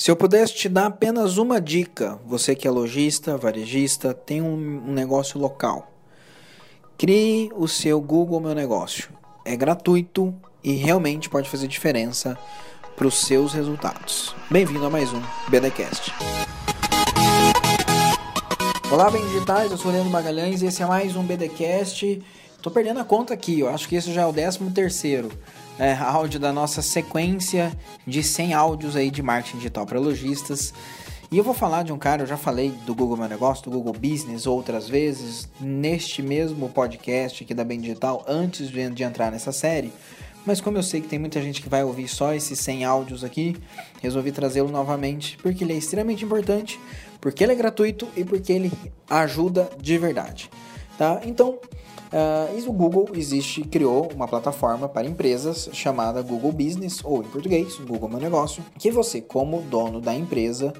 Se eu pudesse te dar apenas uma dica, você que é lojista, varejista, tem um, negócio local, crie o seu Google Meu Negócio. É gratuito e realmente pode fazer diferença para os seus resultados. Bem-vindo a mais um BDcast. Olá, bem digitais, eu sou o Leandro Magalhães e esse é mais um BDcast. Tô perdendo a conta aqui, eu acho que esse já é o 13 terceiro é, áudio da nossa sequência de 100 áudios aí de marketing digital para lojistas. E eu vou falar de um cara, eu já falei do Google Meu Negócio, do Google Business outras vezes, neste mesmo podcast aqui da Bem Digital, antes de, de entrar nessa série. Mas como eu sei que tem muita gente que vai ouvir só esses 100 áudios aqui, resolvi trazê-lo novamente porque ele é extremamente importante, porque ele é gratuito e porque ele ajuda de verdade. Tá? Então, Uh, e o Google existe, criou uma plataforma para empresas chamada Google Business, ou em português, Google Meu Negócio, que você, como dono da empresa,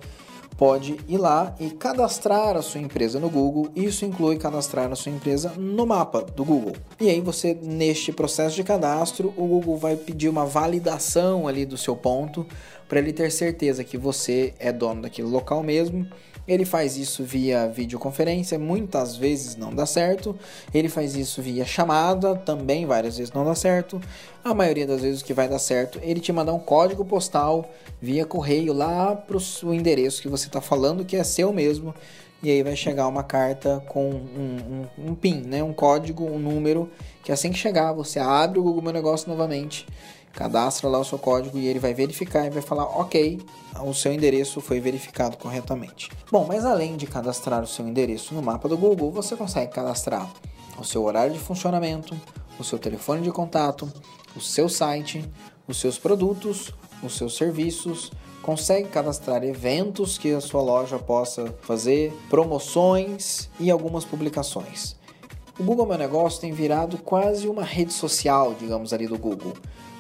pode ir lá e cadastrar a sua empresa no Google. Isso inclui cadastrar a sua empresa no mapa do Google. E aí você, neste processo de cadastro, o Google vai pedir uma validação ali do seu ponto para ele ter certeza que você é dono daquele local mesmo ele faz isso via videoconferência, muitas vezes não dá certo. Ele faz isso via chamada, também várias vezes não dá certo. A maioria das vezes que vai dar certo, ele te manda um código postal via correio lá para o endereço que você está falando que é seu mesmo. E aí vai chegar uma carta com um, um, um PIN, né? um código, um número, que assim que chegar, você abre o Google Meu Negócio novamente cadastra lá o seu código e ele vai verificar e vai falar ok, o seu endereço foi verificado corretamente. Bom, mas além de cadastrar o seu endereço no mapa do Google, você consegue cadastrar o seu horário de funcionamento, o seu telefone de contato, o seu site, os seus produtos, os seus serviços, consegue cadastrar eventos que a sua loja possa fazer, promoções e algumas publicações. O Google Meu Negócio tem virado quase uma rede social, digamos ali do Google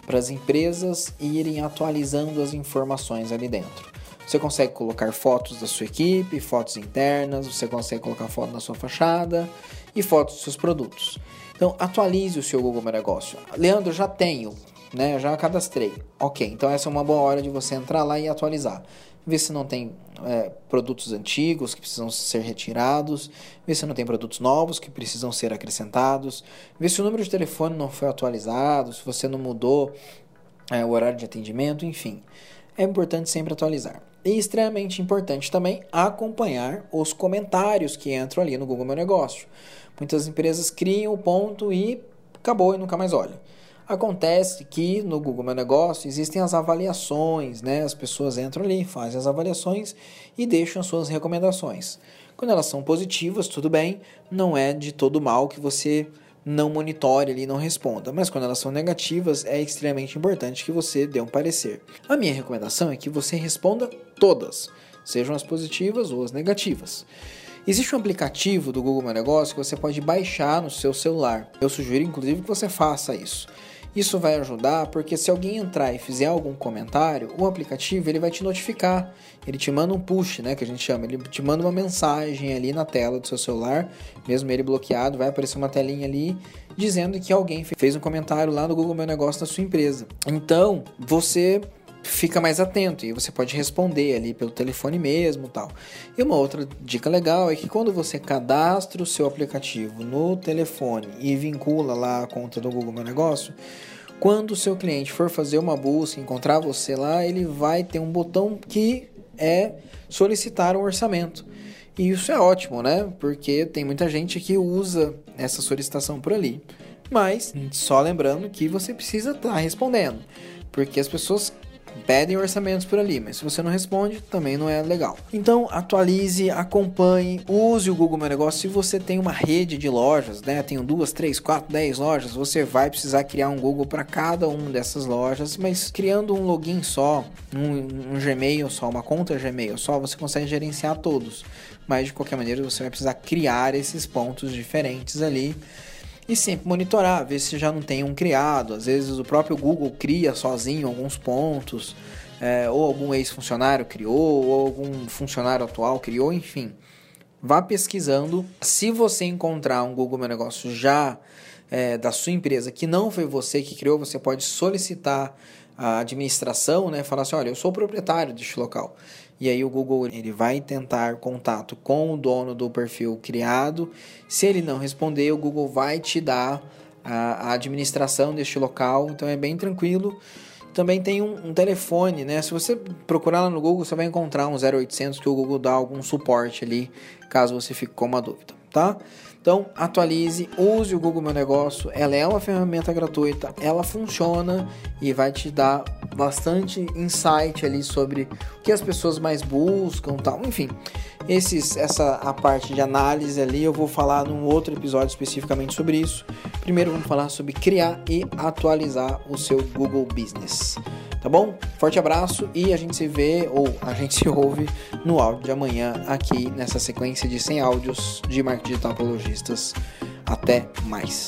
para as empresas irem atualizando as informações ali dentro. Você consegue colocar fotos da sua equipe, fotos internas, você consegue colocar foto na sua fachada e fotos dos seus produtos. Então, atualize o seu Google Meu Negócio. Leandro, já tenho, né? Já cadastrei. Ok, então essa é uma boa hora de você entrar lá e atualizar ver se não tem é, produtos antigos que precisam ser retirados, ver se não tem produtos novos que precisam ser acrescentados, ver se o número de telefone não foi atualizado, se você não mudou é, o horário de atendimento, enfim. É importante sempre atualizar. E extremamente importante também acompanhar os comentários que entram ali no Google Meu Negócio. Muitas empresas criam o ponto e acabou e nunca mais olha. Acontece que no Google Meu Negócio existem as avaliações, né? As pessoas entram ali, fazem as avaliações e deixam as suas recomendações. Quando elas são positivas, tudo bem, não é de todo mal que você não monitore ali não responda. Mas quando elas são negativas, é extremamente importante que você dê um parecer. A minha recomendação é que você responda todas, sejam as positivas ou as negativas. Existe um aplicativo do Google Meu Negócio que você pode baixar no seu celular. Eu sugiro inclusive que você faça isso. Isso vai ajudar porque se alguém entrar e fizer algum comentário, o aplicativo ele vai te notificar. Ele te manda um push, né, que a gente chama. Ele te manda uma mensagem ali na tela do seu celular, mesmo ele bloqueado, vai aparecer uma telinha ali dizendo que alguém fez um comentário lá no Google Meu Negócio da sua empresa. Então, você fica mais atento e você pode responder ali pelo telefone mesmo tal. E uma outra dica legal é que quando você cadastra o seu aplicativo no telefone e vincula lá a conta do Google Meu Negócio, quando o seu cliente for fazer uma busca, encontrar você lá, ele vai ter um botão que é solicitar um orçamento. E isso é ótimo, né? Porque tem muita gente que usa essa solicitação por ali. Mas só lembrando que você precisa estar tá respondendo, porque as pessoas pedem orçamentos por ali, mas se você não responde, também não é legal. Então, atualize, acompanhe, use o Google Meu Negócio. Se você tem uma rede de lojas, né, tenho duas, três, quatro, dez lojas, você vai precisar criar um Google para cada uma dessas lojas, mas criando um login só, um, um Gmail só, uma conta Gmail só, você consegue gerenciar todos. Mas de qualquer maneira, você vai precisar criar esses pontos diferentes ali e sempre monitorar, ver se já não tem um criado. Às vezes o próprio Google cria sozinho alguns pontos, é, ou algum ex-funcionário criou, ou algum funcionário atual criou, enfim. Vá pesquisando. Se você encontrar um Google Meu Negócio já é, da sua empresa que não foi você que criou, você pode solicitar a administração, né, falar assim, olha, eu sou proprietário deste local. E aí o Google ele vai tentar contato com o dono do perfil criado. Se ele não responder, o Google vai te dar a, a administração deste local. Então é bem tranquilo. Também tem um, um, telefone, né? Se você procurar lá no Google, você vai encontrar um 0800 que o Google dá algum suporte ali, caso você fique com uma dúvida, tá? Então, atualize, use o Google Meu Negócio. Ela é uma ferramenta gratuita, ela funciona e vai te dar bastante insight ali sobre o que as pessoas mais buscam, tal. Enfim, esses, essa a parte de análise ali eu vou falar num outro episódio especificamente sobre isso. Primeiro vamos falar sobre criar e atualizar o seu Google Business. Tá bom? Forte abraço e a gente se vê ou a gente se ouve no áudio de amanhã aqui nessa sequência de 100 áudios de marketing digital para. Até mais.